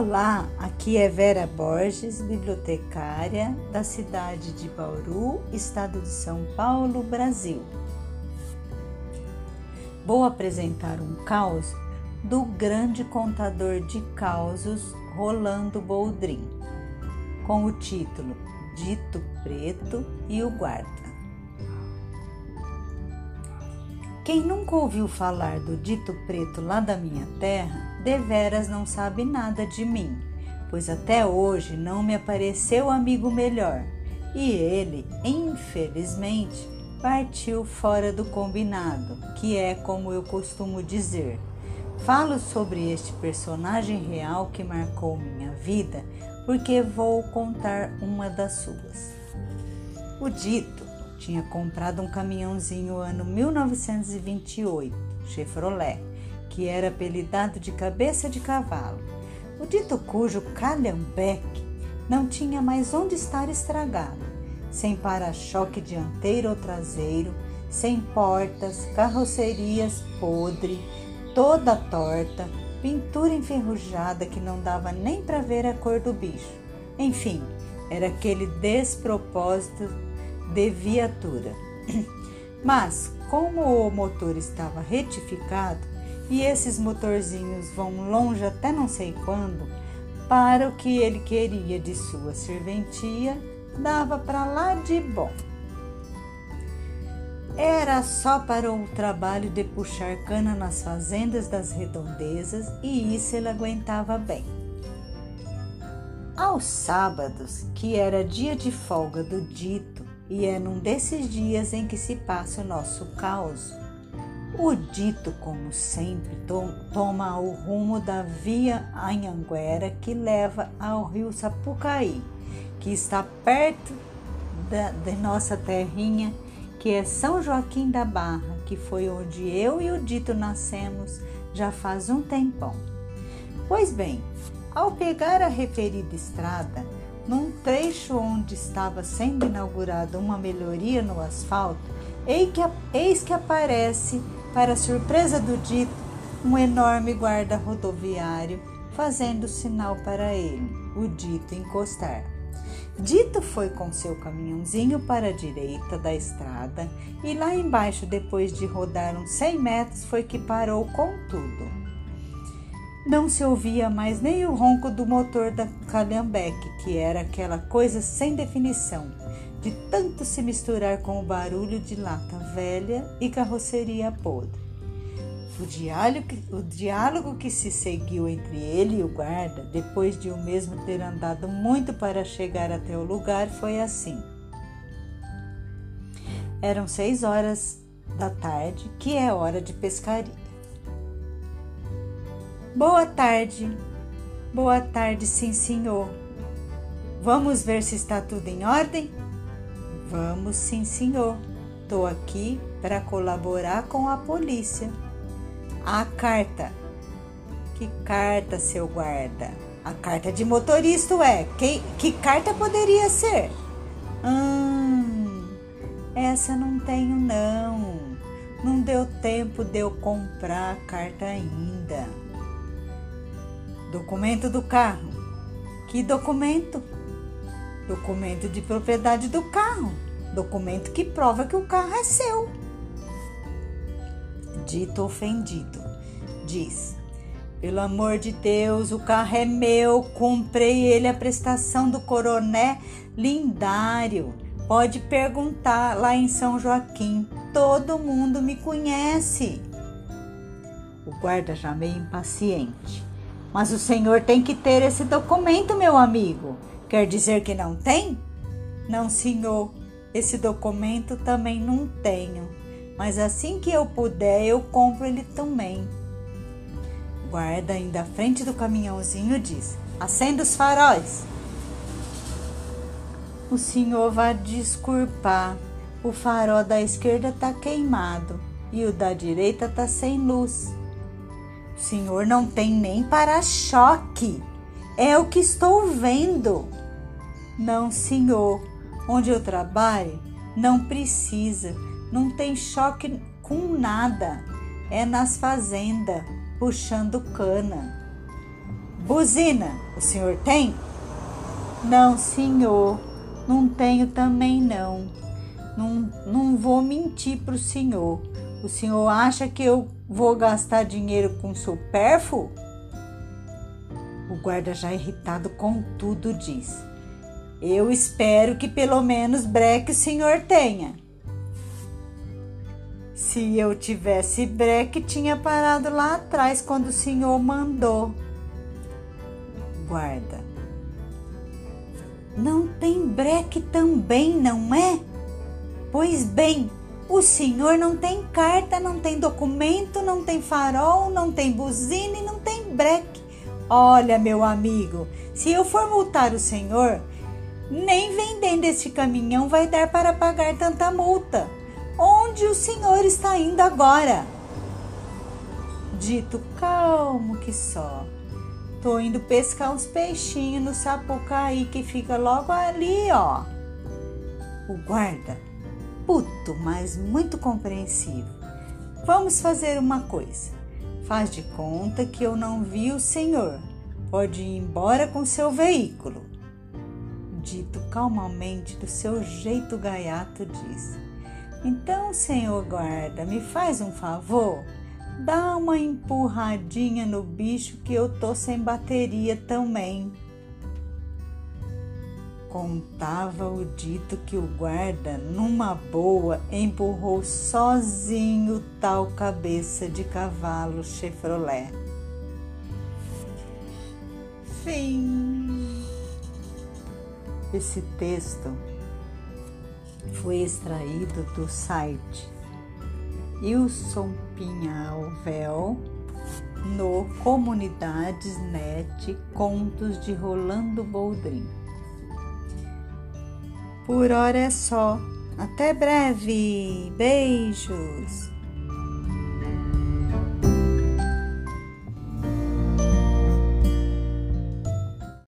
Olá, aqui é Vera Borges, bibliotecária da cidade de Bauru, estado de São Paulo, Brasil. Vou apresentar um caos do grande contador de causos Rolando Boldrin, com o título Dito Preto e o Guarda. Quem nunca ouviu falar do dito preto lá da minha terra, deveras não sabe nada de mim, pois até hoje não me apareceu amigo melhor. E ele, infelizmente, partiu fora do combinado, que é como eu costumo dizer. Falo sobre este personagem real que marcou minha vida, porque vou contar uma das suas. O dito tinha comprado um caminhãozinho ano 1928, Chevrolet, que era apelidado de cabeça de cavalo. O dito cujo calhambeque não tinha mais onde estar estragado, sem para-choque dianteiro ou traseiro, sem portas, carrocerias podre, toda torta, pintura enferrujada que não dava nem para ver a cor do bicho. Enfim, era aquele despropósito de viatura. Mas, como o motor estava retificado e esses motorzinhos vão longe até não sei quando, para o que ele queria de sua serventia, dava para lá de bom. Era só para o trabalho de puxar cana nas fazendas das redondezas e isso ele aguentava bem. Aos sábados, que era dia de folga do dito, e é num desses dias em que se passa o nosso caos. O dito, como sempre, to toma o rumo da via Anhanguera que leva ao rio Sapucaí, que está perto da, nossa terrinha, que é São Joaquim da Barra, que foi onde eu e o dito nascemos já faz um tempão. Pois bem, ao pegar a referida estrada, num trecho onde estava sendo inaugurada uma melhoria no asfalto, eis que aparece, para surpresa do dito, um enorme guarda rodoviário fazendo sinal para ele, o dito encostar. Dito foi com seu caminhãozinho para a direita da estrada e lá embaixo, depois de rodar uns 100 metros, foi que parou com tudo. Não se ouvia mais nem o ronco do motor da Calhambeque, que era aquela coisa sem definição, de tanto se misturar com o barulho de lata velha e carroceria podre. O diálogo, o diálogo que se seguiu entre ele e o guarda, depois de o mesmo ter andado muito para chegar até o lugar, foi assim. Eram seis horas da tarde, que é hora de pescaria. Boa tarde. Boa tarde, sim, senhor. Vamos ver se está tudo em ordem? Vamos, sim, senhor. Estou aqui para colaborar com a polícia. A carta. Que carta, seu guarda? A carta de motorista é. Que, que carta poderia ser? Hum, essa não tenho, não. Não deu tempo de eu comprar a carta ainda. Documento do carro. Que documento? Documento de propriedade do carro. Documento que prova que o carro é seu. Dito ofendido, diz: Pelo amor de Deus, o carro é meu. Comprei ele a prestação do coroné Lindário. Pode perguntar lá em São Joaquim. Todo mundo me conhece. O guarda já meio impaciente. Mas o senhor tem que ter esse documento, meu amigo. Quer dizer que não tem? Não, senhor. Esse documento também não tenho. Mas assim que eu puder, eu compro ele também. Guarda ainda à frente do caminhãozinho diz: Acenda os faróis. O senhor vai desculpar. O farol da esquerda tá queimado e o da direita tá sem luz. Senhor não tem nem para-choque. É o que estou vendo. Não, senhor. Onde eu trabalho, não precisa. Não tem choque com nada. É nas fazendas, puxando cana. Buzina, o senhor tem? Não, senhor, não tenho também não. Não, não vou mentir para o senhor. O senhor acha que eu vou gastar dinheiro com supérfluo? O guarda, já irritado com tudo, diz: Eu espero que pelo menos breque o senhor tenha. Se eu tivesse breque, tinha parado lá atrás quando o senhor mandou. Guarda. Não tem breque também, não é? Pois bem, o senhor não tem carta, não tem documento, não tem farol, não tem buzina e não tem breque. Olha, meu amigo, se eu for multar o senhor, nem vendendo este caminhão vai dar para pagar tanta multa. Onde o senhor está indo agora? Dito calmo que só. Tô indo pescar uns peixinhos no Sapucaí que fica logo ali, ó. O guarda, puto, mas muito compreensivo. Vamos fazer uma coisa. Faz de conta que eu não vi o senhor. Pode ir embora com seu veículo. Dito calmamente, do seu jeito gaiato, disse: Então, senhor guarda, me faz um favor? Dá uma empurradinha no bicho que eu tô sem bateria também. Contava o dito que o guarda, numa boa, empurrou sozinho tal cabeça de cavalo Chevrolet. Fim. Esse texto foi extraído do site Wilson Pinhalvel no Comunidades Net Contos de Rolando Boldrin. Por hora é só. Até breve. Beijos.